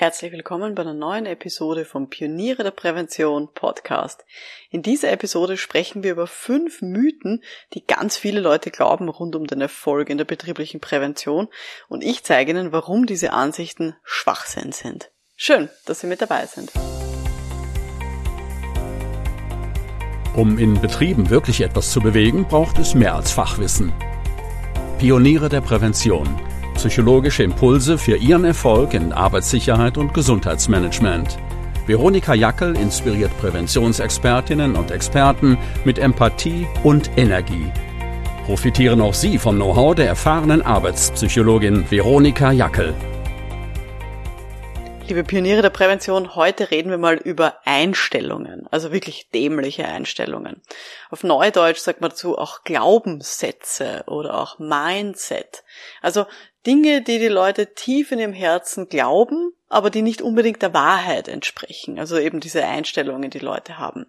Herzlich willkommen bei einer neuen Episode vom Pioniere der Prävention Podcast. In dieser Episode sprechen wir über fünf Mythen, die ganz viele Leute glauben rund um den Erfolg in der betrieblichen Prävention und ich zeige Ihnen, warum diese Ansichten Schwachsinn sind. Schön, dass Sie mit dabei sind. Um in Betrieben wirklich etwas zu bewegen, braucht es mehr als Fachwissen. Pioniere der Prävention Psychologische Impulse für Ihren Erfolg in Arbeitssicherheit und Gesundheitsmanagement. Veronika Jackel inspiriert Präventionsexpertinnen und Experten mit Empathie und Energie. Profitieren auch Sie vom Know-how der erfahrenen Arbeitspsychologin Veronika Jackel. Liebe Pioniere der Prävention, heute reden wir mal über Einstellungen, also wirklich dämliche Einstellungen. Auf Neudeutsch sagt man dazu auch Glaubenssätze oder auch Mindset. Also Dinge, die die Leute tief in ihrem Herzen glauben, aber die nicht unbedingt der Wahrheit entsprechen. Also eben diese Einstellungen, die Leute haben.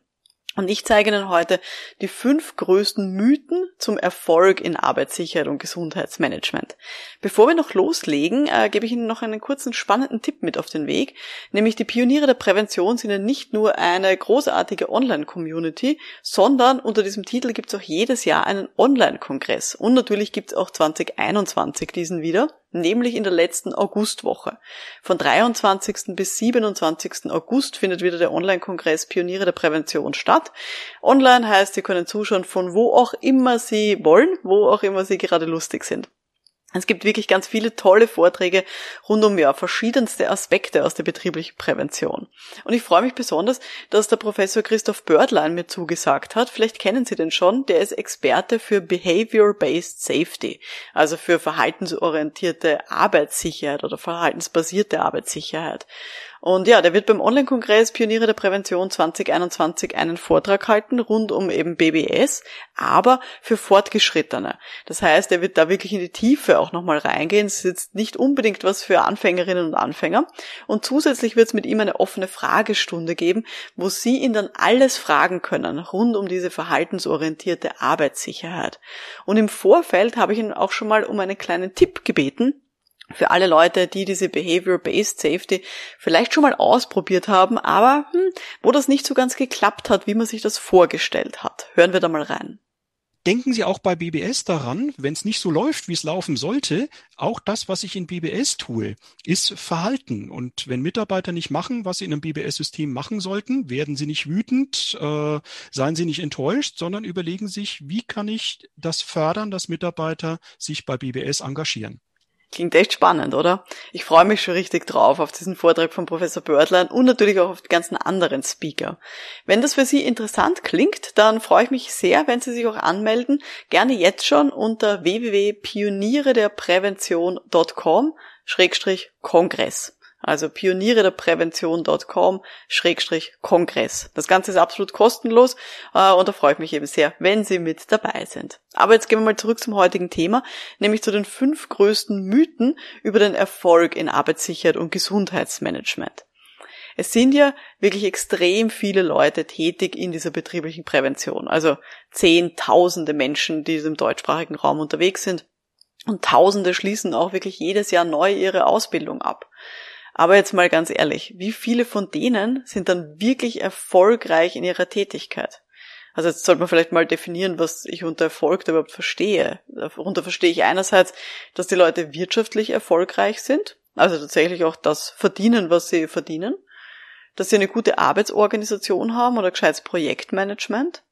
Und ich zeige Ihnen heute die fünf größten Mythen zum Erfolg in Arbeitssicherheit und Gesundheitsmanagement. Bevor wir noch loslegen, äh, gebe ich Ihnen noch einen kurzen spannenden Tipp mit auf den Weg, nämlich die Pioniere der Prävention sind ja nicht nur eine großartige Online-Community, sondern unter diesem Titel gibt es auch jedes Jahr einen Online-Kongress. Und natürlich gibt es auch 2021 diesen wieder nämlich in der letzten Augustwoche. Von 23. bis 27. August findet wieder der Online-Kongress Pioniere der Prävention statt. Online heißt, Sie können zuschauen von wo auch immer Sie wollen, wo auch immer Sie gerade lustig sind. Es gibt wirklich ganz viele tolle Vorträge rund um ja verschiedenste Aspekte aus der betrieblichen Prävention. Und ich freue mich besonders, dass der Professor Christoph Bördlein mir zugesagt hat. Vielleicht kennen Sie den schon. Der ist Experte für Behavior-Based Safety, also für verhaltensorientierte Arbeitssicherheit oder verhaltensbasierte Arbeitssicherheit. Und ja, der wird beim Online-Kongress Pioniere der Prävention 2021 einen Vortrag halten rund um eben BBS, aber für Fortgeschrittene. Das heißt, er wird da wirklich in die Tiefe auch nochmal reingehen. Es ist jetzt nicht unbedingt was für Anfängerinnen und Anfänger. Und zusätzlich wird es mit ihm eine offene Fragestunde geben, wo Sie ihn dann alles fragen können rund um diese verhaltensorientierte Arbeitssicherheit. Und im Vorfeld habe ich ihn auch schon mal um einen kleinen Tipp gebeten, für alle Leute, die diese Behavior-Based Safety vielleicht schon mal ausprobiert haben, aber hm, wo das nicht so ganz geklappt hat, wie man sich das vorgestellt hat. Hören wir da mal rein. Denken Sie auch bei BBS daran, wenn es nicht so läuft, wie es laufen sollte, auch das, was ich in BBS tue, ist Verhalten. Und wenn Mitarbeiter nicht machen, was sie in einem BBS-System machen sollten, werden sie nicht wütend, äh, seien sie nicht enttäuscht, sondern überlegen sich, wie kann ich das fördern, dass Mitarbeiter sich bei BBS engagieren. Klingt echt spannend, oder? Ich freue mich schon richtig drauf auf diesen Vortrag von Professor Bördlein und natürlich auch auf die ganzen anderen Speaker. Wenn das für Sie interessant klingt, dann freue ich mich sehr, wenn Sie sich auch anmelden. Gerne jetzt schon unter www.pionierederprävention.com-kongress also pioniere der Prävention.com Schrägstrich Kongress. Das Ganze ist absolut kostenlos äh, und da freue ich mich eben sehr, wenn Sie mit dabei sind. Aber jetzt gehen wir mal zurück zum heutigen Thema, nämlich zu den fünf größten Mythen über den Erfolg in Arbeitssicherheit und Gesundheitsmanagement. Es sind ja wirklich extrem viele Leute tätig in dieser betrieblichen Prävention, also zehntausende Menschen, die im deutschsprachigen Raum unterwegs sind. Und Tausende schließen auch wirklich jedes Jahr neu ihre Ausbildung ab. Aber jetzt mal ganz ehrlich, wie viele von denen sind dann wirklich erfolgreich in ihrer Tätigkeit? Also jetzt sollte man vielleicht mal definieren, was ich unter Erfolg überhaupt verstehe. Darunter verstehe ich einerseits, dass die Leute wirtschaftlich erfolgreich sind, also tatsächlich auch das verdienen, was sie verdienen, dass sie eine gute Arbeitsorganisation haben oder gescheites Projektmanagement,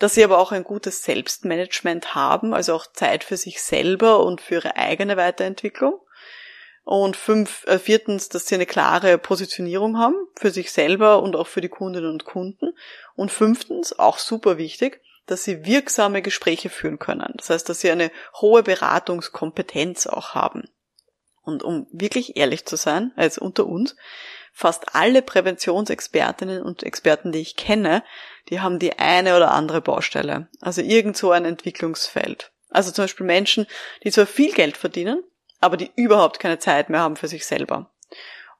dass sie aber auch ein gutes Selbstmanagement haben, also auch Zeit für sich selber und für ihre eigene Weiterentwicklung und fünf, äh, viertens, dass sie eine klare Positionierung haben für sich selber und auch für die Kundinnen und Kunden. Und fünftens, auch super wichtig, dass sie wirksame Gespräche führen können. Das heißt, dass sie eine hohe Beratungskompetenz auch haben. Und um wirklich ehrlich zu sein, als unter uns, fast alle Präventionsexpertinnen und Experten, die ich kenne, die haben die eine oder andere Baustelle. Also irgend so ein Entwicklungsfeld. Also zum Beispiel Menschen, die zwar viel Geld verdienen, aber die überhaupt keine Zeit mehr haben für sich selber.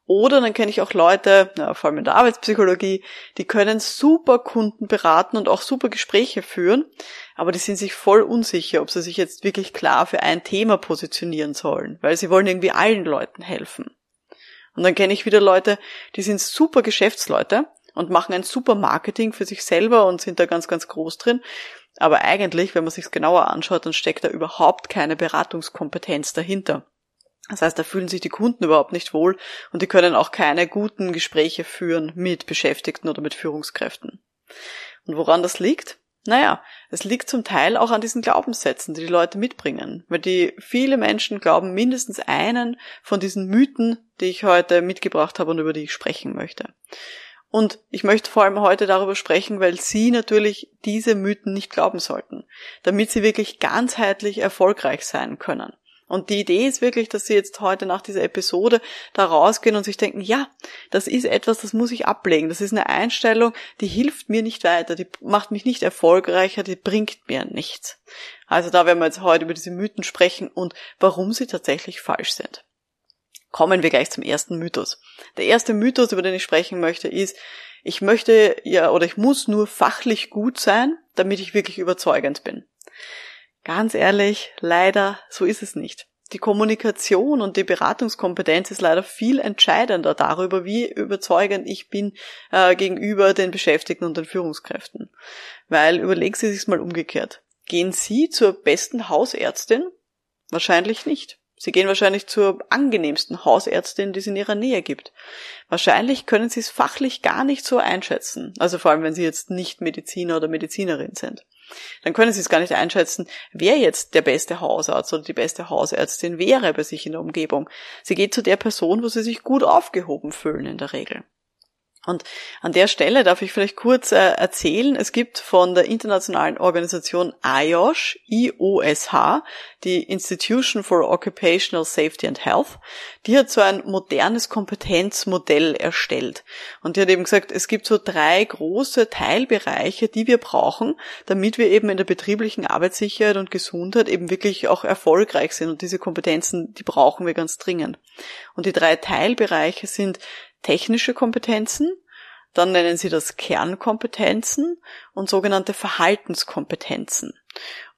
Oder dann kenne ich auch Leute, ja, vor allem in der Arbeitspsychologie, die können super Kunden beraten und auch super Gespräche führen, aber die sind sich voll unsicher, ob sie sich jetzt wirklich klar für ein Thema positionieren sollen, weil sie wollen irgendwie allen Leuten helfen. Und dann kenne ich wieder Leute, die sind super Geschäftsleute und machen ein super Marketing für sich selber und sind da ganz, ganz groß drin. Aber eigentlich, wenn man sich genauer anschaut, dann steckt da überhaupt keine Beratungskompetenz dahinter. Das heißt, da fühlen sich die Kunden überhaupt nicht wohl und die können auch keine guten Gespräche führen mit Beschäftigten oder mit Führungskräften. Und woran das liegt? Naja, es liegt zum Teil auch an diesen Glaubenssätzen, die die Leute mitbringen, weil die viele Menschen glauben mindestens einen von diesen Mythen, die ich heute mitgebracht habe und über die ich sprechen möchte. Und ich möchte vor allem heute darüber sprechen, weil Sie natürlich diese Mythen nicht glauben sollten, damit Sie wirklich ganzheitlich erfolgreich sein können. Und die Idee ist wirklich, dass Sie jetzt heute nach dieser Episode da rausgehen und sich denken, ja, das ist etwas, das muss ich ablegen. Das ist eine Einstellung, die hilft mir nicht weiter, die macht mich nicht erfolgreicher, die bringt mir nichts. Also da werden wir jetzt heute über diese Mythen sprechen und warum sie tatsächlich falsch sind. Kommen wir gleich zum ersten Mythos. Der erste Mythos, über den ich sprechen möchte, ist, ich möchte ja oder ich muss nur fachlich gut sein, damit ich wirklich überzeugend bin. Ganz ehrlich, leider, so ist es nicht. Die Kommunikation und die Beratungskompetenz ist leider viel entscheidender darüber, wie überzeugend ich bin äh, gegenüber den Beschäftigten und den Führungskräften. Weil überlegen Sie sich mal umgekehrt. Gehen Sie zur besten Hausärztin? Wahrscheinlich nicht. Sie gehen wahrscheinlich zur angenehmsten Hausärztin, die es in ihrer Nähe gibt. Wahrscheinlich können Sie es fachlich gar nicht so einschätzen. Also vor allem, wenn Sie jetzt nicht Mediziner oder Medizinerin sind dann können Sie es gar nicht einschätzen, wer jetzt der beste Hausarzt oder die beste Hausärztin wäre bei sich in der Umgebung. Sie geht zu der Person, wo Sie sich gut aufgehoben fühlen in der Regel. Und an der Stelle darf ich vielleicht kurz äh, erzählen, es gibt von der internationalen Organisation IOSH, IOSH, die Institution for Occupational Safety and Health, die hat so ein modernes Kompetenzmodell erstellt. Und die hat eben gesagt, es gibt so drei große Teilbereiche, die wir brauchen, damit wir eben in der betrieblichen Arbeitssicherheit und Gesundheit eben wirklich auch erfolgreich sind. Und diese Kompetenzen, die brauchen wir ganz dringend. Und die drei Teilbereiche sind technische Kompetenzen, dann nennen sie das Kernkompetenzen und sogenannte Verhaltenskompetenzen.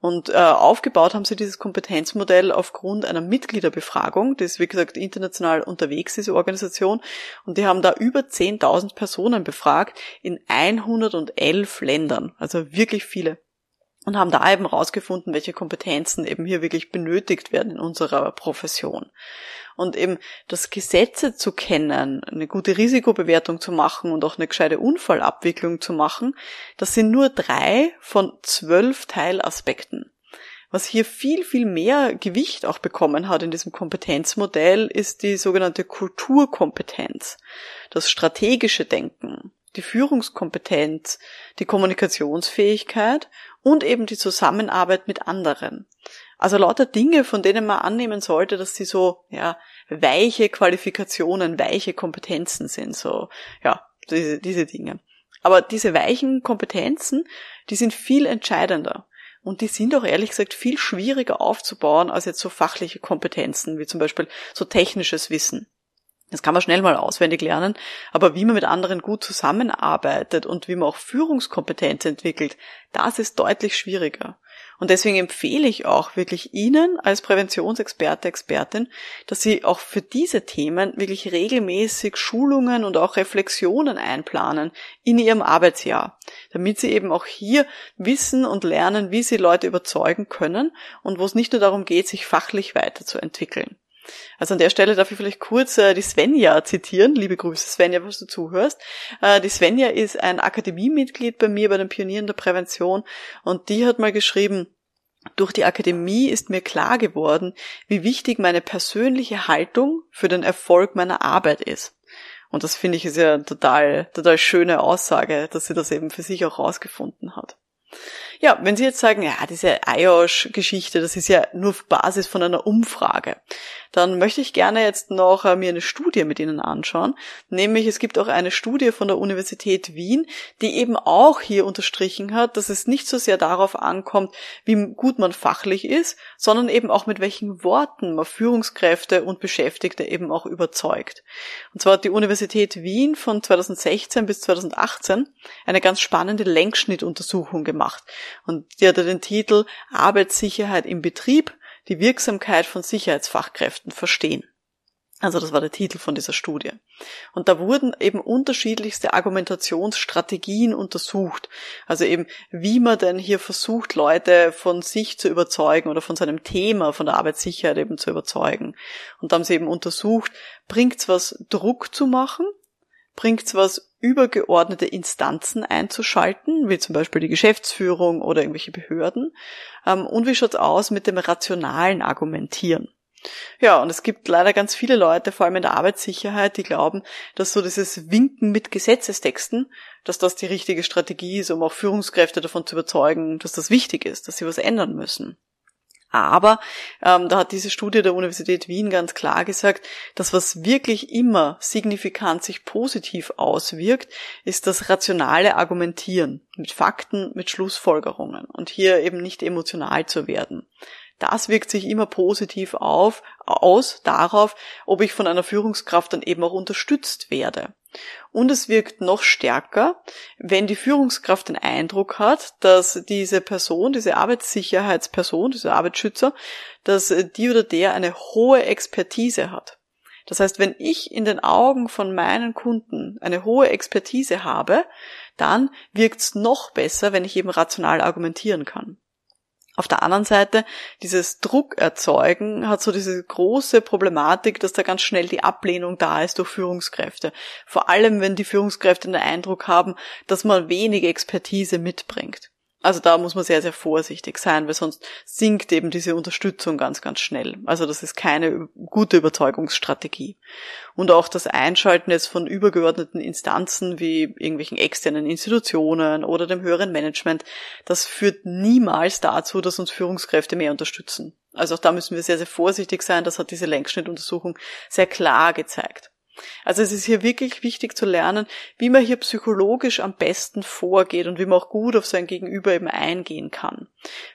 Und äh, aufgebaut haben sie dieses Kompetenzmodell aufgrund einer Mitgliederbefragung, die ist wie gesagt international unterwegs, diese Organisation. Und die haben da über 10.000 Personen befragt in 111 Ländern, also wirklich viele und haben da eben rausgefunden, welche Kompetenzen eben hier wirklich benötigt werden in unserer Profession. Und eben das Gesetze zu kennen, eine gute Risikobewertung zu machen und auch eine gescheite Unfallabwicklung zu machen, das sind nur drei von zwölf Teilaspekten. Was hier viel, viel mehr Gewicht auch bekommen hat in diesem Kompetenzmodell, ist die sogenannte Kulturkompetenz, das strategische Denken, die Führungskompetenz, die Kommunikationsfähigkeit und eben die Zusammenarbeit mit anderen. Also lauter Dinge, von denen man annehmen sollte, dass sie so, ja, weiche Qualifikationen, weiche Kompetenzen sind, so, ja, diese, diese Dinge. Aber diese weichen Kompetenzen, die sind viel entscheidender. Und die sind auch ehrlich gesagt viel schwieriger aufzubauen als jetzt so fachliche Kompetenzen, wie zum Beispiel so technisches Wissen. Das kann man schnell mal auswendig lernen, aber wie man mit anderen gut zusammenarbeitet und wie man auch Führungskompetenz entwickelt, das ist deutlich schwieriger. Und deswegen empfehle ich auch wirklich Ihnen als Präventionsexperte, Expertin, dass Sie auch für diese Themen wirklich regelmäßig Schulungen und auch Reflexionen einplanen in Ihrem Arbeitsjahr, damit Sie eben auch hier wissen und lernen, wie Sie Leute überzeugen können und wo es nicht nur darum geht, sich fachlich weiterzuentwickeln. Also an der Stelle darf ich vielleicht kurz äh, die Svenja zitieren. Liebe Grüße, Svenja, was du zuhörst. Äh, die Svenja ist ein Akademiemitglied bei mir bei den Pionieren der Prävention und die hat mal geschrieben, durch die Akademie ist mir klar geworden, wie wichtig meine persönliche Haltung für den Erfolg meiner Arbeit ist. Und das finde ich ist ja total, total schöne Aussage, dass sie das eben für sich auch rausgefunden hat. Ja, wenn Sie jetzt sagen, ja, diese IOSH-Geschichte, das ist ja nur auf Basis von einer Umfrage, dann möchte ich gerne jetzt noch äh, mir eine Studie mit Ihnen anschauen. Nämlich es gibt auch eine Studie von der Universität Wien, die eben auch hier unterstrichen hat, dass es nicht so sehr darauf ankommt, wie gut man fachlich ist, sondern eben auch mit welchen Worten man Führungskräfte und Beschäftigte eben auch überzeugt. Und zwar hat die Universität Wien von 2016 bis 2018 eine ganz spannende Längsschnittuntersuchung gemacht. Und die hatte den Titel Arbeitssicherheit im Betrieb, die Wirksamkeit von Sicherheitsfachkräften verstehen. Also das war der Titel von dieser Studie. Und da wurden eben unterschiedlichste Argumentationsstrategien untersucht. Also eben, wie man denn hier versucht, Leute von sich zu überzeugen oder von seinem Thema, von der Arbeitssicherheit eben zu überzeugen. Und da haben sie eben untersucht, bringt's was, Druck zu machen? Bringt's was, übergeordnete Instanzen einzuschalten, wie zum Beispiel die Geschäftsführung oder irgendwelche Behörden? Ähm, und wie schaut's aus mit dem rationalen Argumentieren? Ja, und es gibt leider ganz viele Leute, vor allem in der Arbeitssicherheit, die glauben, dass so dieses Winken mit Gesetzestexten, dass das die richtige Strategie ist, um auch Führungskräfte davon zu überzeugen, dass das wichtig ist, dass sie was ändern müssen. Aber ähm, da hat diese Studie der Universität Wien ganz klar gesagt, dass was wirklich immer signifikant sich positiv auswirkt, ist das rationale Argumentieren mit Fakten, mit Schlussfolgerungen und hier eben nicht emotional zu werden. Das wirkt sich immer positiv auf, aus darauf, ob ich von einer Führungskraft dann eben auch unterstützt werde. Und es wirkt noch stärker, wenn die Führungskraft den Eindruck hat, dass diese Person, diese Arbeitssicherheitsperson, dieser Arbeitsschützer, dass die oder der eine hohe Expertise hat. Das heißt, wenn ich in den Augen von meinen Kunden eine hohe Expertise habe, dann wirkt es noch besser, wenn ich eben rational argumentieren kann. Auf der anderen Seite, dieses Druck erzeugen hat so diese große Problematik, dass da ganz schnell die Ablehnung da ist durch Führungskräfte. Vor allem, wenn die Führungskräfte den Eindruck haben, dass man wenig Expertise mitbringt. Also da muss man sehr, sehr vorsichtig sein, weil sonst sinkt eben diese Unterstützung ganz, ganz schnell. Also das ist keine gute Überzeugungsstrategie. Und auch das Einschalten jetzt von übergeordneten Instanzen wie irgendwelchen externen Institutionen oder dem höheren Management, das führt niemals dazu, dass uns Führungskräfte mehr unterstützen. Also auch da müssen wir sehr, sehr vorsichtig sein. Das hat diese Längsschnittuntersuchung sehr klar gezeigt. Also es ist hier wirklich wichtig zu lernen, wie man hier psychologisch am besten vorgeht und wie man auch gut auf sein Gegenüber eben eingehen kann.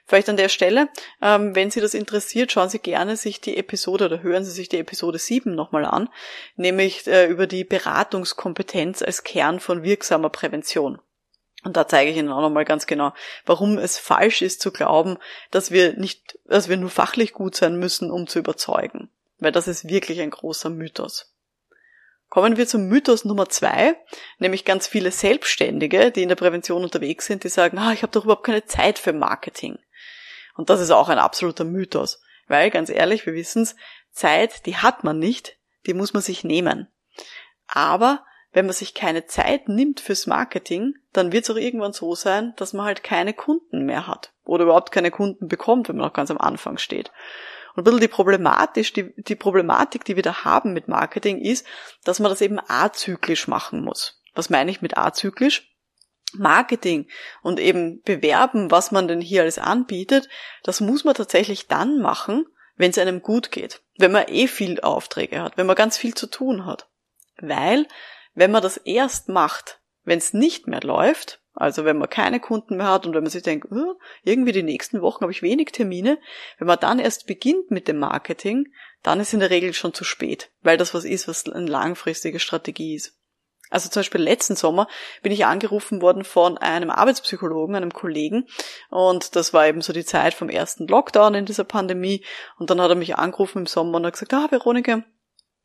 Vielleicht an der Stelle, ähm, wenn Sie das interessiert, schauen Sie gerne sich die Episode oder hören Sie sich die Episode 7 nochmal an, nämlich äh, über die Beratungskompetenz als Kern von wirksamer Prävention. Und da zeige ich Ihnen auch nochmal ganz genau, warum es falsch ist zu glauben, dass wir nicht, dass wir nur fachlich gut sein müssen, um zu überzeugen. Weil das ist wirklich ein großer Mythos. Kommen wir zum Mythos Nummer zwei, nämlich ganz viele Selbstständige, die in der Prävention unterwegs sind, die sagen, ah, ich habe doch überhaupt keine Zeit für Marketing. Und das ist auch ein absoluter Mythos, weil ganz ehrlich, wir wissen's, Zeit, die hat man nicht, die muss man sich nehmen. Aber wenn man sich keine Zeit nimmt fürs Marketing, dann wird es auch irgendwann so sein, dass man halt keine Kunden mehr hat oder überhaupt keine Kunden bekommt, wenn man noch ganz am Anfang steht. Und ein bisschen die Problematisch, die, die Problematik, die wir da haben mit Marketing ist, dass man das eben azyklisch machen muss. Was meine ich mit azyklisch? Marketing und eben bewerben, was man denn hier alles anbietet, das muss man tatsächlich dann machen, wenn es einem gut geht, wenn man eh viel Aufträge hat, wenn man ganz viel zu tun hat. Weil, wenn man das erst macht, wenn es nicht mehr läuft, also wenn man keine Kunden mehr hat und wenn man sich denkt, oh, irgendwie die nächsten Wochen habe ich wenig Termine, wenn man dann erst beginnt mit dem Marketing, dann ist in der Regel schon zu spät, weil das was ist, was eine langfristige Strategie ist. Also zum Beispiel letzten Sommer bin ich angerufen worden von einem Arbeitspsychologen, einem Kollegen, und das war eben so die Zeit vom ersten Lockdown in dieser Pandemie. Und dann hat er mich angerufen im Sommer und hat gesagt, ah, Veronika,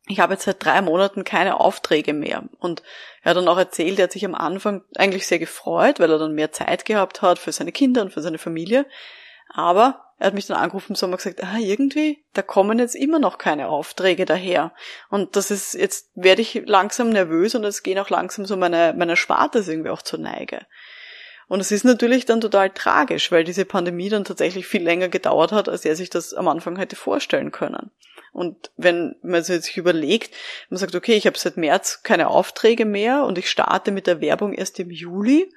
ich habe jetzt seit drei Monaten keine Aufträge mehr. Und er hat dann auch erzählt, er hat sich am Anfang eigentlich sehr gefreut, weil er dann mehr Zeit gehabt hat für seine Kinder und für seine Familie. Aber er hat mich dann angerufen im Sommer gesagt, ah, irgendwie, da kommen jetzt immer noch keine Aufträge daher. Und das ist, jetzt werde ich langsam nervös und es gehen auch langsam so meine, meine Spartes irgendwie auch zur Neige. Und es ist natürlich dann total tragisch, weil diese Pandemie dann tatsächlich viel länger gedauert hat, als er sich das am Anfang hätte vorstellen können. Und wenn man sich überlegt, man sagt, okay, ich habe seit März keine Aufträge mehr und ich starte mit der Werbung erst im Juli,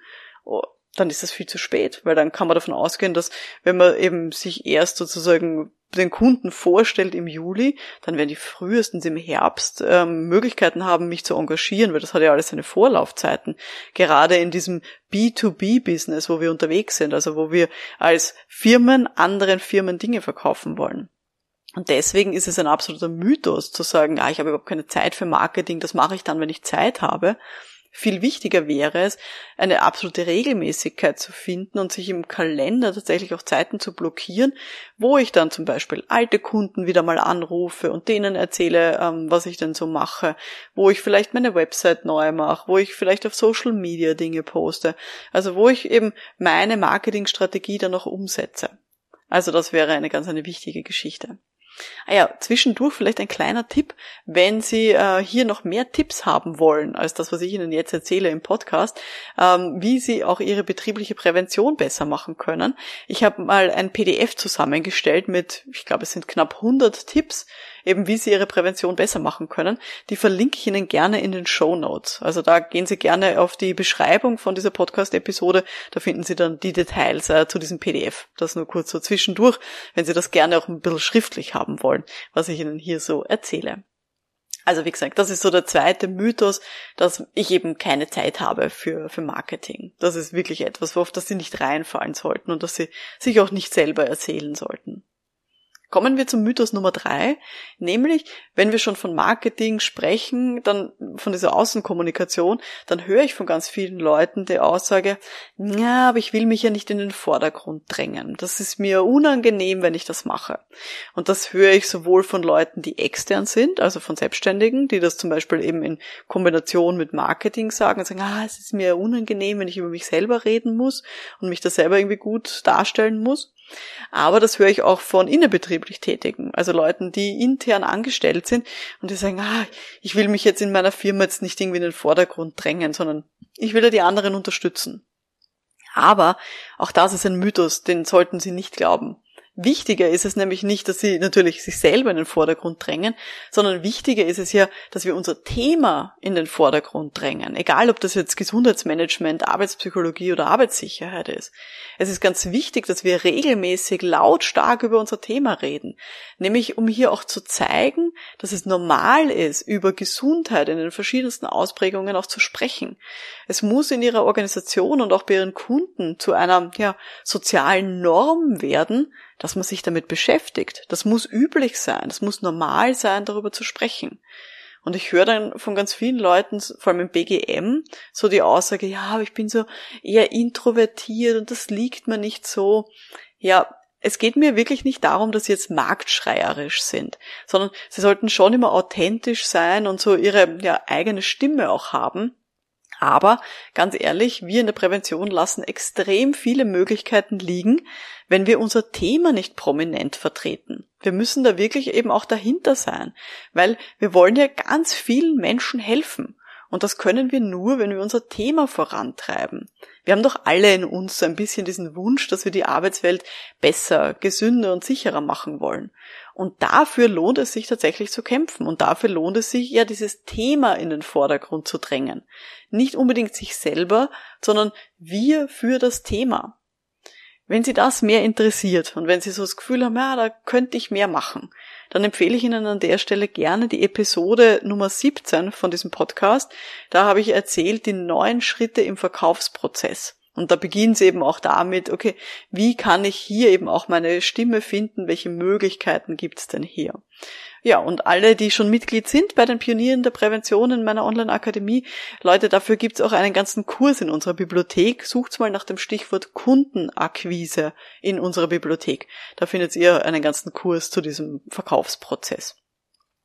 oh, dann ist das viel zu spät, weil dann kann man davon ausgehen, dass wenn man eben sich erst sozusagen den Kunden vorstellt im Juli, dann werden die frühestens im Herbst ähm, Möglichkeiten haben, mich zu engagieren, weil das hat ja alles seine Vorlaufzeiten. Gerade in diesem B2B-Business, wo wir unterwegs sind, also wo wir als Firmen anderen Firmen Dinge verkaufen wollen. Und deswegen ist es ein absoluter Mythos zu sagen, ja, ich habe überhaupt keine Zeit für Marketing, das mache ich dann, wenn ich Zeit habe. Viel wichtiger wäre es, eine absolute Regelmäßigkeit zu finden und sich im Kalender tatsächlich auch Zeiten zu blockieren, wo ich dann zum Beispiel alte Kunden wieder mal anrufe und denen erzähle, ähm, was ich denn so mache, wo ich vielleicht meine Website neu mache, wo ich vielleicht auf Social Media Dinge poste, also wo ich eben meine Marketingstrategie dann auch umsetze. Also das wäre eine ganz eine wichtige Geschichte. Ah ja, zwischendurch vielleicht ein kleiner Tipp, wenn Sie äh, hier noch mehr Tipps haben wollen, als das, was ich Ihnen jetzt erzähle im Podcast, ähm, wie Sie auch Ihre betriebliche Prävention besser machen können. Ich habe mal ein PDF zusammengestellt mit, ich glaube, es sind knapp 100 Tipps, eben wie Sie Ihre Prävention besser machen können. Die verlinke ich Ihnen gerne in den Show Notes. Also da gehen Sie gerne auf die Beschreibung von dieser Podcast-Episode. Da finden Sie dann die Details äh, zu diesem PDF. Das nur kurz so zwischendurch, wenn Sie das gerne auch ein bisschen schriftlich haben wollen, was ich Ihnen hier so erzähle. Also wie gesagt, das ist so der zweite Mythos, dass ich eben keine Zeit habe für, für Marketing. Das ist wirklich etwas, worauf das Sie nicht reinfallen sollten und dass Sie sich auch nicht selber erzählen sollten. Kommen wir zum Mythos Nummer drei, nämlich wenn wir schon von Marketing sprechen, dann von dieser Außenkommunikation, dann höre ich von ganz vielen Leuten die Aussage, ja, aber ich will mich ja nicht in den Vordergrund drängen. Das ist mir unangenehm, wenn ich das mache. Und das höre ich sowohl von Leuten, die extern sind, also von Selbstständigen, die das zum Beispiel eben in Kombination mit Marketing sagen und sagen, ah, es ist mir unangenehm, wenn ich über mich selber reden muss und mich da selber irgendwie gut darstellen muss. Aber das höre ich auch von innerbetrieblich Tätigen, also Leuten, die intern angestellt sind und die sagen, ah, ich will mich jetzt in meiner Firma jetzt nicht irgendwie in den Vordergrund drängen, sondern ich will ja die anderen unterstützen. Aber auch das ist ein Mythos, den sollten Sie nicht glauben. Wichtiger ist es nämlich nicht, dass sie natürlich sich selber in den Vordergrund drängen, sondern wichtiger ist es ja, dass wir unser Thema in den Vordergrund drängen. Egal, ob das jetzt Gesundheitsmanagement, Arbeitspsychologie oder Arbeitssicherheit ist. Es ist ganz wichtig, dass wir regelmäßig lautstark über unser Thema reden. Nämlich, um hier auch zu zeigen, dass es normal ist, über Gesundheit in den verschiedensten Ausprägungen auch zu sprechen. Es muss in ihrer Organisation und auch bei ihren Kunden zu einer, ja, sozialen Norm werden, dass man sich damit beschäftigt. Das muss üblich sein, das muss normal sein, darüber zu sprechen. Und ich höre dann von ganz vielen Leuten, vor allem im BGM, so die Aussage, ja, aber ich bin so eher introvertiert und das liegt mir nicht so. Ja, es geht mir wirklich nicht darum, dass sie jetzt marktschreierisch sind, sondern sie sollten schon immer authentisch sein und so ihre ja, eigene Stimme auch haben. Aber ganz ehrlich, wir in der Prävention lassen extrem viele Möglichkeiten liegen, wenn wir unser Thema nicht prominent vertreten. Wir müssen da wirklich eben auch dahinter sein, weil wir wollen ja ganz vielen Menschen helfen. Und das können wir nur, wenn wir unser Thema vorantreiben. Wir haben doch alle in uns so ein bisschen diesen Wunsch, dass wir die Arbeitswelt besser, gesünder und sicherer machen wollen. Und dafür lohnt es sich tatsächlich zu kämpfen. Und dafür lohnt es sich ja, dieses Thema in den Vordergrund zu drängen. Nicht unbedingt sich selber, sondern wir für das Thema. Wenn Sie das mehr interessiert und wenn Sie so das Gefühl haben, ja, da könnte ich mehr machen, dann empfehle ich Ihnen an der Stelle gerne die Episode Nummer 17 von diesem Podcast. Da habe ich erzählt die neun Schritte im Verkaufsprozess. Und da beginnt es eben auch damit, okay, wie kann ich hier eben auch meine Stimme finden? Welche Möglichkeiten gibt es denn hier? Ja, und alle, die schon Mitglied sind bei den Pionieren der Prävention in meiner Online-Akademie, Leute, dafür gibt's auch einen ganzen Kurs in unserer Bibliothek. Sucht's mal nach dem Stichwort Kundenakquise in unserer Bibliothek. Da findet ihr einen ganzen Kurs zu diesem Verkaufsprozess.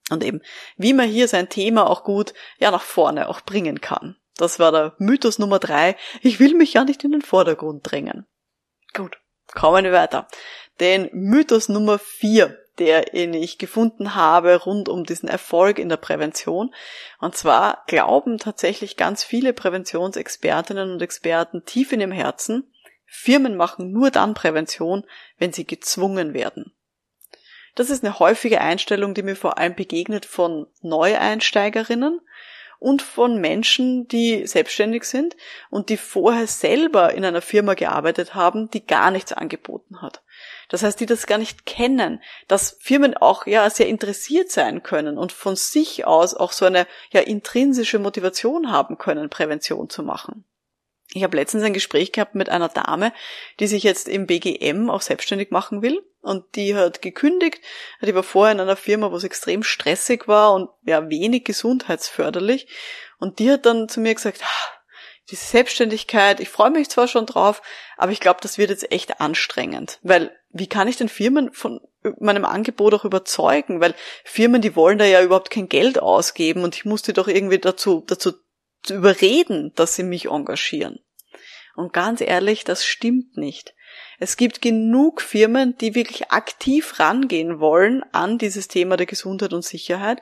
Und eben, wie man hier sein Thema auch gut, ja, nach vorne auch bringen kann. Das war der Mythos Nummer drei. Ich will mich ja nicht in den Vordergrund drängen. Gut, kommen wir weiter. Den Mythos Nummer vier den ich gefunden habe rund um diesen Erfolg in der Prävention. Und zwar glauben tatsächlich ganz viele Präventionsexpertinnen und Experten tief in ihrem Herzen, Firmen machen nur dann Prävention, wenn sie gezwungen werden. Das ist eine häufige Einstellung, die mir vor allem begegnet von Neueinsteigerinnen und von Menschen, die selbstständig sind und die vorher selber in einer Firma gearbeitet haben, die gar nichts angeboten hat. Das heißt, die das gar nicht kennen, dass Firmen auch ja sehr interessiert sein können und von sich aus auch so eine ja intrinsische Motivation haben können, Prävention zu machen. Ich habe letztens ein Gespräch gehabt mit einer Dame, die sich jetzt im BGM auch selbstständig machen will. Und die hat gekündigt, die war vorher in einer Firma, wo es extrem stressig war und ja wenig gesundheitsförderlich. Und die hat dann zu mir gesagt, ah, diese Selbstständigkeit, ich freue mich zwar schon drauf, aber ich glaube, das wird jetzt echt anstrengend. Weil wie kann ich den Firmen von meinem Angebot auch überzeugen? Weil Firmen, die wollen da ja überhaupt kein Geld ausgeben und ich muss die doch irgendwie dazu, dazu überreden, dass sie mich engagieren. Und ganz ehrlich, das stimmt nicht. Es gibt genug Firmen, die wirklich aktiv rangehen wollen an dieses Thema der Gesundheit und Sicherheit.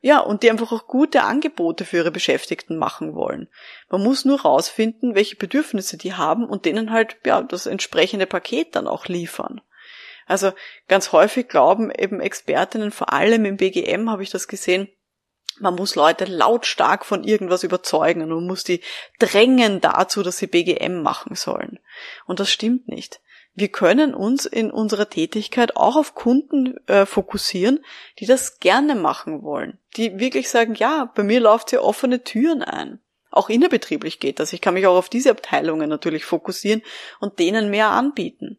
Ja, und die einfach auch gute Angebote für ihre Beschäftigten machen wollen. Man muss nur rausfinden, welche Bedürfnisse die haben und denen halt, ja, das entsprechende Paket dann auch liefern. Also ganz häufig glauben eben Expertinnen, vor allem im BGM habe ich das gesehen, man muss Leute lautstark von irgendwas überzeugen und man muss die drängen dazu, dass sie BGM machen sollen. Und das stimmt nicht. Wir können uns in unserer Tätigkeit auch auf Kunden äh, fokussieren, die das gerne machen wollen, die wirklich sagen, ja, bei mir läuft hier offene Türen ein. Auch innerbetrieblich geht das. Ich kann mich auch auf diese Abteilungen natürlich fokussieren und denen mehr anbieten.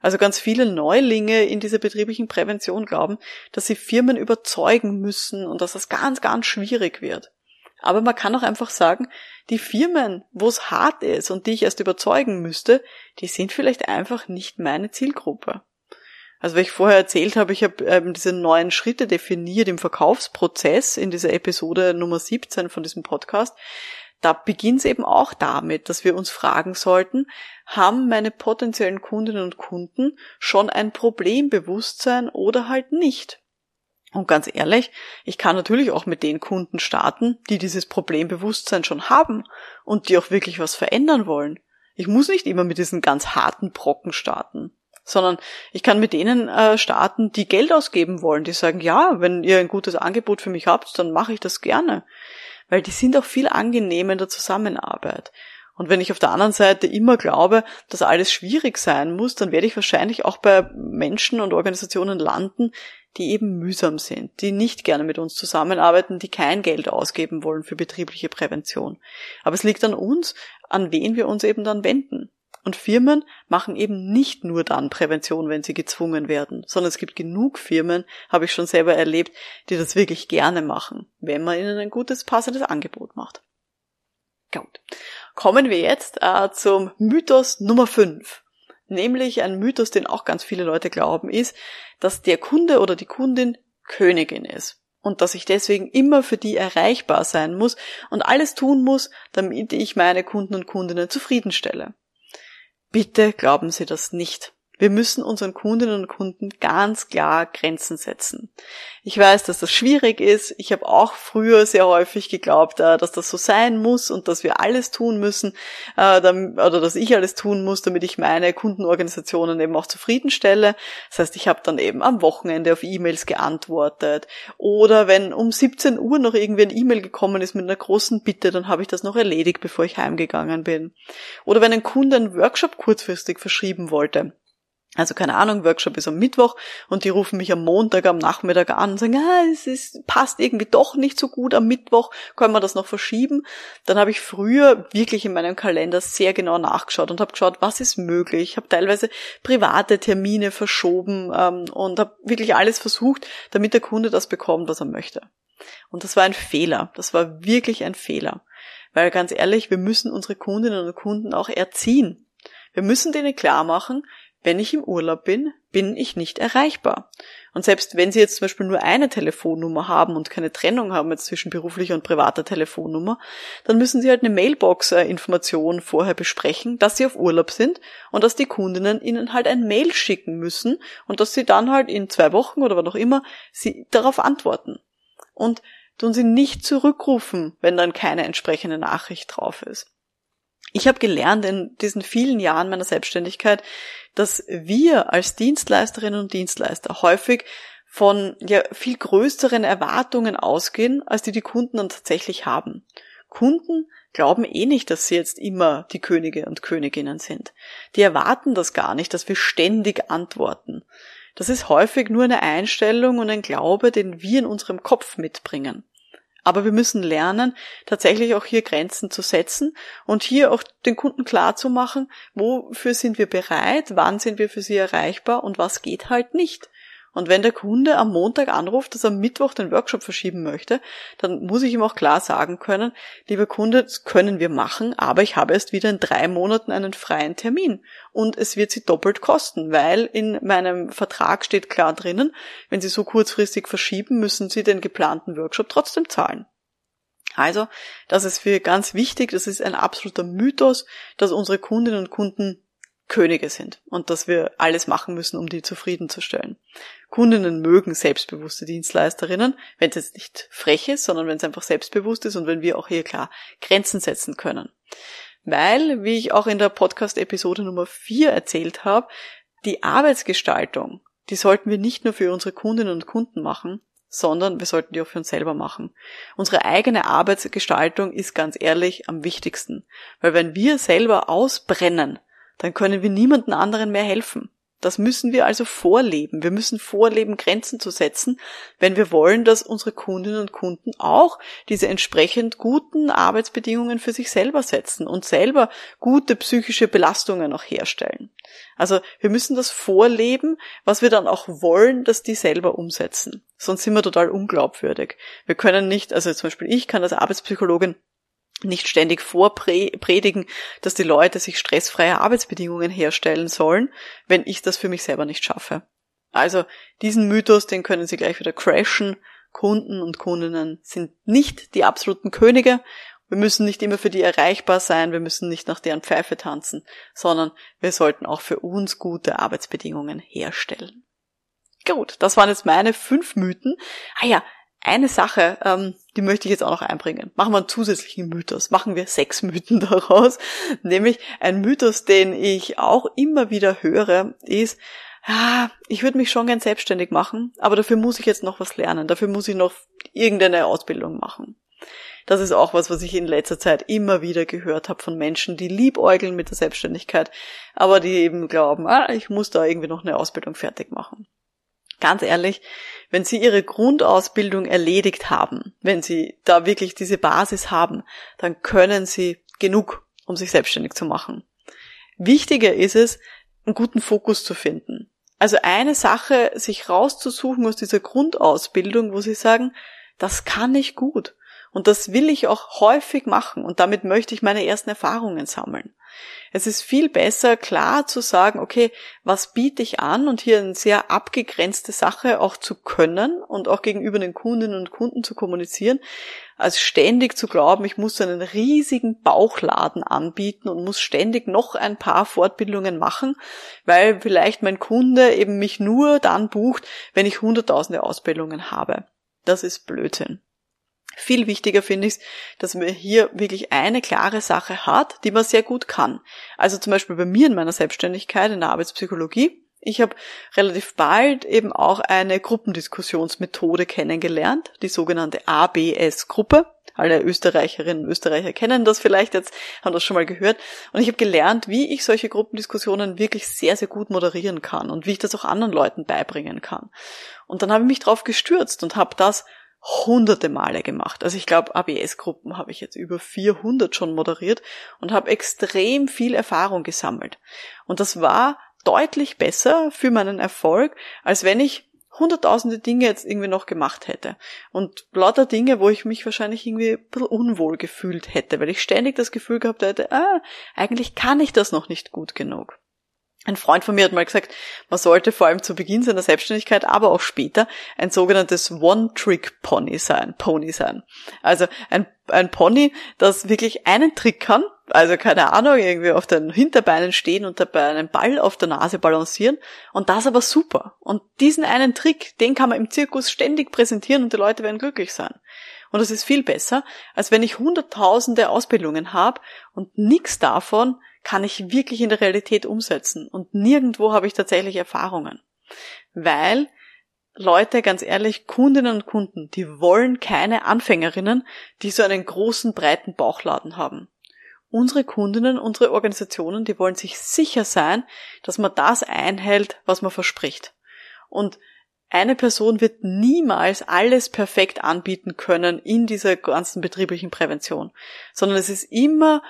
Also ganz viele Neulinge in dieser betrieblichen Prävention glauben, dass sie Firmen überzeugen müssen und dass das ganz, ganz schwierig wird. Aber man kann auch einfach sagen, die Firmen, wo es hart ist und die ich erst überzeugen müsste, die sind vielleicht einfach nicht meine Zielgruppe. Also wie ich vorher erzählt habe, ich habe ähm, diese neuen Schritte definiert im Verkaufsprozess in dieser Episode Nummer 17 von diesem Podcast da beginnt es eben auch damit, dass wir uns fragen sollten, haben meine potenziellen Kundinnen und Kunden schon ein Problembewusstsein oder halt nicht? Und ganz ehrlich, ich kann natürlich auch mit den Kunden starten, die dieses Problembewusstsein schon haben und die auch wirklich was verändern wollen. Ich muss nicht immer mit diesen ganz harten Brocken starten, sondern ich kann mit denen äh, starten, die Geld ausgeben wollen, die sagen, ja, wenn ihr ein gutes Angebot für mich habt, dann mache ich das gerne weil die sind auch viel angenehmer in der Zusammenarbeit. Und wenn ich auf der anderen Seite immer glaube, dass alles schwierig sein muss, dann werde ich wahrscheinlich auch bei Menschen und Organisationen landen, die eben mühsam sind, die nicht gerne mit uns zusammenarbeiten, die kein Geld ausgeben wollen für betriebliche Prävention. Aber es liegt an uns, an wen wir uns eben dann wenden. Und Firmen machen eben nicht nur dann Prävention, wenn sie gezwungen werden, sondern es gibt genug Firmen, habe ich schon selber erlebt, die das wirklich gerne machen, wenn man ihnen ein gutes, passendes Angebot macht. Gut. Kommen wir jetzt äh, zum Mythos Nummer 5. Nämlich ein Mythos, den auch ganz viele Leute glauben, ist, dass der Kunde oder die Kundin Königin ist und dass ich deswegen immer für die erreichbar sein muss und alles tun muss, damit ich meine Kunden und Kundinnen zufriedenstelle. Bitte glauben Sie das nicht. Wir müssen unseren Kundinnen und Kunden ganz klar Grenzen setzen. Ich weiß, dass das schwierig ist. Ich habe auch früher sehr häufig geglaubt, äh, dass das so sein muss und dass wir alles tun müssen äh, oder dass ich alles tun muss, damit ich meine Kundenorganisationen eben auch zufriedenstelle. Das heißt, ich habe dann eben am Wochenende auf E-Mails geantwortet oder wenn um 17 Uhr noch irgendwie ein E-Mail gekommen ist mit einer großen Bitte, dann habe ich das noch erledigt, bevor ich heimgegangen bin. Oder wenn ein Kunde einen Workshop kurzfristig verschrieben wollte also keine Ahnung, Workshop ist am Mittwoch und die rufen mich am Montag, am Nachmittag an und sagen, ah, es ist, passt irgendwie doch nicht so gut am Mittwoch, können wir das noch verschieben? Dann habe ich früher wirklich in meinem Kalender sehr genau nachgeschaut und habe geschaut, was ist möglich. Ich habe teilweise private Termine verschoben ähm, und habe wirklich alles versucht, damit der Kunde das bekommt, was er möchte. Und das war ein Fehler. Das war wirklich ein Fehler. Weil ganz ehrlich, wir müssen unsere Kundinnen und Kunden auch erziehen. Wir müssen denen klar machen, wenn ich im Urlaub bin, bin ich nicht erreichbar. Und selbst wenn Sie jetzt zum Beispiel nur eine Telefonnummer haben und keine Trennung haben jetzt zwischen beruflicher und privater Telefonnummer, dann müssen Sie halt eine Mailbox-Information vorher besprechen, dass Sie auf Urlaub sind und dass die Kundinnen Ihnen halt ein Mail schicken müssen und dass Sie dann halt in zwei Wochen oder wann auch immer Sie darauf antworten. Und tun Sie nicht zurückrufen, wenn dann keine entsprechende Nachricht drauf ist. Ich habe gelernt in diesen vielen Jahren meiner Selbstständigkeit, dass wir als Dienstleisterinnen und Dienstleister häufig von ja, viel größeren Erwartungen ausgehen, als die die Kunden dann tatsächlich haben. Kunden glauben eh nicht, dass sie jetzt immer die Könige und Königinnen sind. Die erwarten das gar nicht, dass wir ständig antworten. Das ist häufig nur eine Einstellung und ein Glaube, den wir in unserem Kopf mitbringen. Aber wir müssen lernen, tatsächlich auch hier Grenzen zu setzen und hier auch den Kunden klar zu machen, wofür sind wir bereit, wann sind wir für sie erreichbar und was geht halt nicht. Und wenn der Kunde am Montag anruft, dass er Mittwoch den Workshop verschieben möchte, dann muss ich ihm auch klar sagen können, lieber Kunde, das können wir machen, aber ich habe erst wieder in drei Monaten einen freien Termin. Und es wird sie doppelt kosten, weil in meinem Vertrag steht klar drinnen, wenn Sie so kurzfristig verschieben, müssen Sie den geplanten Workshop trotzdem zahlen. Also, das ist für ganz wichtig, das ist ein absoluter Mythos, dass unsere Kundinnen und Kunden Könige sind und dass wir alles machen müssen, um die zufriedenzustellen. Kundinnen mögen selbstbewusste Dienstleisterinnen, wenn es jetzt nicht frech ist, sondern wenn es einfach selbstbewusst ist und wenn wir auch hier klar Grenzen setzen können. Weil, wie ich auch in der Podcast-Episode Nummer 4 erzählt habe, die Arbeitsgestaltung, die sollten wir nicht nur für unsere Kundinnen und Kunden machen, sondern wir sollten die auch für uns selber machen. Unsere eigene Arbeitsgestaltung ist ganz ehrlich am wichtigsten, weil wenn wir selber ausbrennen, dann können wir niemanden anderen mehr helfen. Das müssen wir also vorleben. Wir müssen vorleben, Grenzen zu setzen, wenn wir wollen, dass unsere Kundinnen und Kunden auch diese entsprechend guten Arbeitsbedingungen für sich selber setzen und selber gute psychische Belastungen auch herstellen. Also wir müssen das vorleben, was wir dann auch wollen, dass die selber umsetzen. Sonst sind wir total unglaubwürdig. Wir können nicht, also zum Beispiel ich kann als Arbeitspsychologin nicht ständig vorpredigen, dass die Leute sich stressfreie Arbeitsbedingungen herstellen sollen, wenn ich das für mich selber nicht schaffe. Also diesen Mythos, den können Sie gleich wieder crashen. Kunden und Kundinnen sind nicht die absoluten Könige. Wir müssen nicht immer für die erreichbar sein, wir müssen nicht nach deren Pfeife tanzen, sondern wir sollten auch für uns gute Arbeitsbedingungen herstellen. Gut, das waren jetzt meine fünf Mythen. Ah ja, eine Sache, ähm, die möchte ich jetzt auch noch einbringen. Machen wir einen zusätzlichen Mythos. Machen wir sechs Mythen daraus. Nämlich ein Mythos, den ich auch immer wieder höre, ist, ja, ich würde mich schon gern selbstständig machen, aber dafür muss ich jetzt noch was lernen. Dafür muss ich noch irgendeine Ausbildung machen. Das ist auch was, was ich in letzter Zeit immer wieder gehört habe von Menschen, die liebäugeln mit der Selbstständigkeit, aber die eben glauben, ah, ich muss da irgendwie noch eine Ausbildung fertig machen. Ganz ehrlich, wenn Sie Ihre Grundausbildung erledigt haben, wenn Sie da wirklich diese Basis haben, dann können Sie genug, um sich selbstständig zu machen. Wichtiger ist es, einen guten Fokus zu finden. Also eine Sache, sich rauszusuchen aus dieser Grundausbildung, wo Sie sagen, das kann ich gut. Und das will ich auch häufig machen und damit möchte ich meine ersten Erfahrungen sammeln. Es ist viel besser, klar zu sagen, okay, was biete ich an und hier eine sehr abgegrenzte Sache auch zu können und auch gegenüber den Kundinnen und Kunden zu kommunizieren, als ständig zu glauben, ich muss einen riesigen Bauchladen anbieten und muss ständig noch ein paar Fortbildungen machen, weil vielleicht mein Kunde eben mich nur dann bucht, wenn ich hunderttausende Ausbildungen habe. Das ist Blödsinn. Viel wichtiger finde ich dass man hier wirklich eine klare Sache hat, die man sehr gut kann. Also zum Beispiel bei mir in meiner Selbstständigkeit in der Arbeitspsychologie. Ich habe relativ bald eben auch eine Gruppendiskussionsmethode kennengelernt, die sogenannte ABS-Gruppe. Alle Österreicherinnen und Österreicher kennen das vielleicht jetzt, haben das schon mal gehört. Und ich habe gelernt, wie ich solche Gruppendiskussionen wirklich sehr, sehr gut moderieren kann und wie ich das auch anderen Leuten beibringen kann. Und dann habe ich mich drauf gestürzt und habe das hunderte Male gemacht. Also ich glaube, ABS-Gruppen habe ich jetzt über 400 schon moderiert und habe extrem viel Erfahrung gesammelt. Und das war deutlich besser für meinen Erfolg, als wenn ich hunderttausende Dinge jetzt irgendwie noch gemacht hätte. Und lauter Dinge, wo ich mich wahrscheinlich irgendwie ein bisschen unwohl gefühlt hätte, weil ich ständig das Gefühl gehabt hätte, ah, eigentlich kann ich das noch nicht gut genug. Ein Freund von mir hat mal gesagt, man sollte vor allem zu Beginn seiner Selbstständigkeit, aber auch später, ein sogenanntes One-Trick-Pony sein, Pony sein. Also ein, ein Pony, das wirklich einen Trick kann, also keine Ahnung, irgendwie auf den Hinterbeinen stehen und dabei einen Ball auf der Nase balancieren und das aber super. Und diesen einen Trick, den kann man im Zirkus ständig präsentieren und die Leute werden glücklich sein. Und das ist viel besser, als wenn ich hunderttausende Ausbildungen habe und nichts davon kann ich wirklich in der Realität umsetzen. Und nirgendwo habe ich tatsächlich Erfahrungen. Weil Leute, ganz ehrlich, Kundinnen und Kunden, die wollen keine Anfängerinnen, die so einen großen, breiten Bauchladen haben. Unsere Kundinnen, unsere Organisationen, die wollen sich sicher sein, dass man das einhält, was man verspricht. Und Eine Person wird niemals alles perfekt anbieten können in dieser ganzen betrieblichen Prävention, sondern es ist immer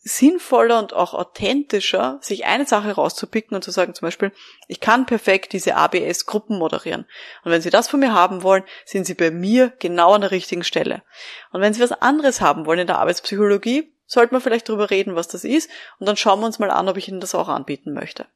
sinnvoller und auch authentischer, sich eine Sache rauszupicken und zu sagen zum Beispiel, ich kann perfekt diese ABS-Gruppen moderieren. Und wenn Sie das von mir haben wollen, sind Sie bei mir genau an der richtigen Stelle. Und wenn Sie was anderes haben wollen in der Arbeitspsychologie, sollten wir vielleicht darüber reden, was das ist, und dann schauen wir uns mal an, ob ich Ihnen das auch anbieten möchte.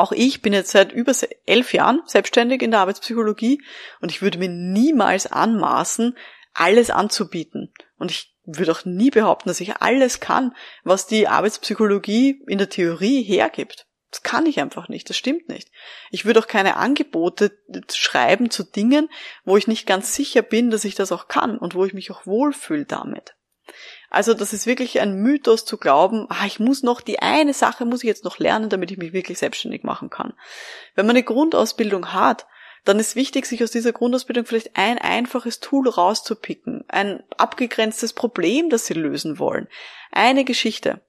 Auch ich bin jetzt seit über elf Jahren selbstständig in der Arbeitspsychologie und ich würde mir niemals anmaßen, alles anzubieten. Und ich würde auch nie behaupten, dass ich alles kann, was die Arbeitspsychologie in der Theorie hergibt. Das kann ich einfach nicht, das stimmt nicht. Ich würde auch keine Angebote schreiben zu Dingen, wo ich nicht ganz sicher bin, dass ich das auch kann und wo ich mich auch wohlfühle damit. Also das ist wirklich ein Mythos zu glauben, ah, ich muss noch die eine Sache muss ich jetzt noch lernen, damit ich mich wirklich selbstständig machen kann. Wenn man eine Grundausbildung hat, dann ist wichtig, sich aus dieser Grundausbildung vielleicht ein einfaches Tool rauszupicken, ein abgegrenztes Problem, das Sie lösen wollen, eine Geschichte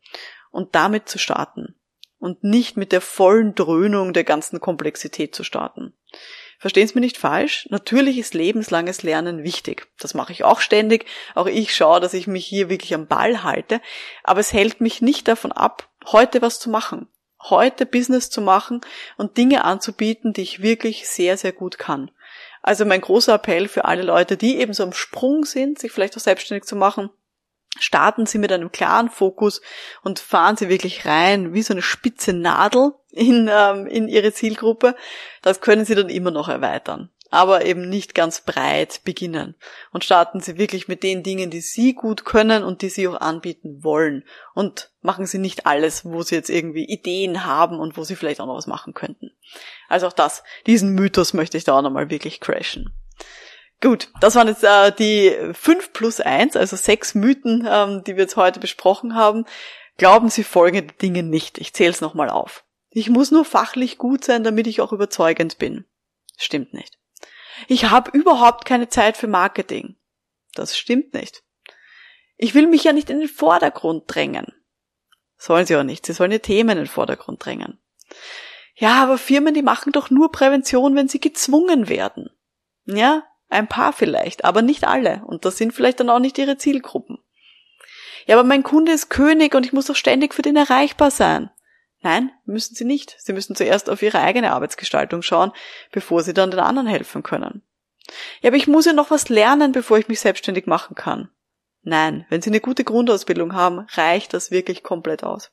und damit zu starten und nicht mit der vollen Dröhnung der ganzen Komplexität zu starten. Verstehen Sie mir nicht falsch, natürlich ist lebenslanges Lernen wichtig. Das mache ich auch ständig. Auch ich schaue, dass ich mich hier wirklich am Ball halte. Aber es hält mich nicht davon ab, heute was zu machen heute Business zu machen und Dinge anzubieten, die ich wirklich sehr, sehr gut kann. Also mein großer Appell für alle Leute, die eben so am Sprung sind, sich vielleicht auch selbstständig zu machen, starten Sie mit einem klaren Fokus und fahren Sie wirklich rein wie so eine spitze Nadel in, ähm, in Ihre Zielgruppe. Das können Sie dann immer noch erweitern aber eben nicht ganz breit beginnen. Und starten Sie wirklich mit den Dingen, die Sie gut können und die Sie auch anbieten wollen. Und machen Sie nicht alles, wo Sie jetzt irgendwie Ideen haben und wo Sie vielleicht auch noch was machen könnten. Also auch das, diesen Mythos möchte ich da auch nochmal wirklich crashen. Gut, das waren jetzt äh, die fünf plus eins, also sechs Mythen, ähm, die wir jetzt heute besprochen haben. Glauben Sie folgende Dinge nicht. Ich zähle es nochmal auf. Ich muss nur fachlich gut sein, damit ich auch überzeugend bin. Stimmt nicht. Ich habe überhaupt keine Zeit für Marketing. Das stimmt nicht. Ich will mich ja nicht in den Vordergrund drängen. Sollen sie auch nicht. Sie sollen ihr Themen in den Vordergrund drängen. Ja, aber Firmen, die machen doch nur Prävention, wenn sie gezwungen werden. Ja, ein paar vielleicht, aber nicht alle. Und das sind vielleicht dann auch nicht ihre Zielgruppen. Ja, aber mein Kunde ist König und ich muss doch ständig für den erreichbar sein. Nein, müssen Sie nicht. Sie müssen zuerst auf Ihre eigene Arbeitsgestaltung schauen, bevor Sie dann den anderen helfen können. Ja, aber ich muss ja noch was lernen, bevor ich mich selbstständig machen kann. Nein, wenn Sie eine gute Grundausbildung haben, reicht das wirklich komplett aus.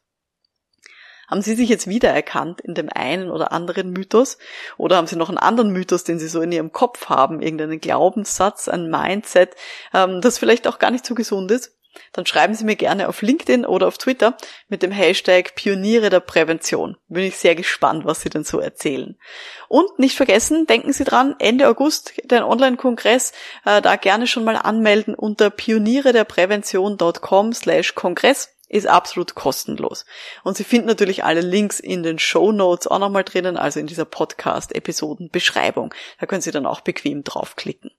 Haben Sie sich jetzt wiedererkannt in dem einen oder anderen Mythos? Oder haben Sie noch einen anderen Mythos, den Sie so in Ihrem Kopf haben? Irgendeinen Glaubenssatz, ein Mindset, ähm, das vielleicht auch gar nicht so gesund ist? dann schreiben Sie mir gerne auf LinkedIn oder auf Twitter mit dem Hashtag Pioniere der Prävention. Bin ich sehr gespannt, was Sie denn so erzählen. Und nicht vergessen, denken Sie dran, Ende August den Online-Kongress, äh, da gerne schon mal anmelden unter pionierederprävention.com slash Kongress ist absolut kostenlos. Und Sie finden natürlich alle Links in den Show Notes auch nochmal drinnen, also in dieser Podcast-Episoden-Beschreibung. Da können Sie dann auch bequem draufklicken.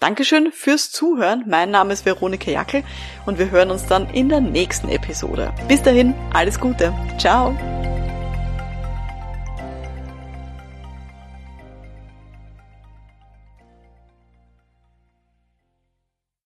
Dankeschön fürs Zuhören. Mein Name ist Veronika Jackel und wir hören uns dann in der nächsten Episode. Bis dahin, alles Gute. Ciao.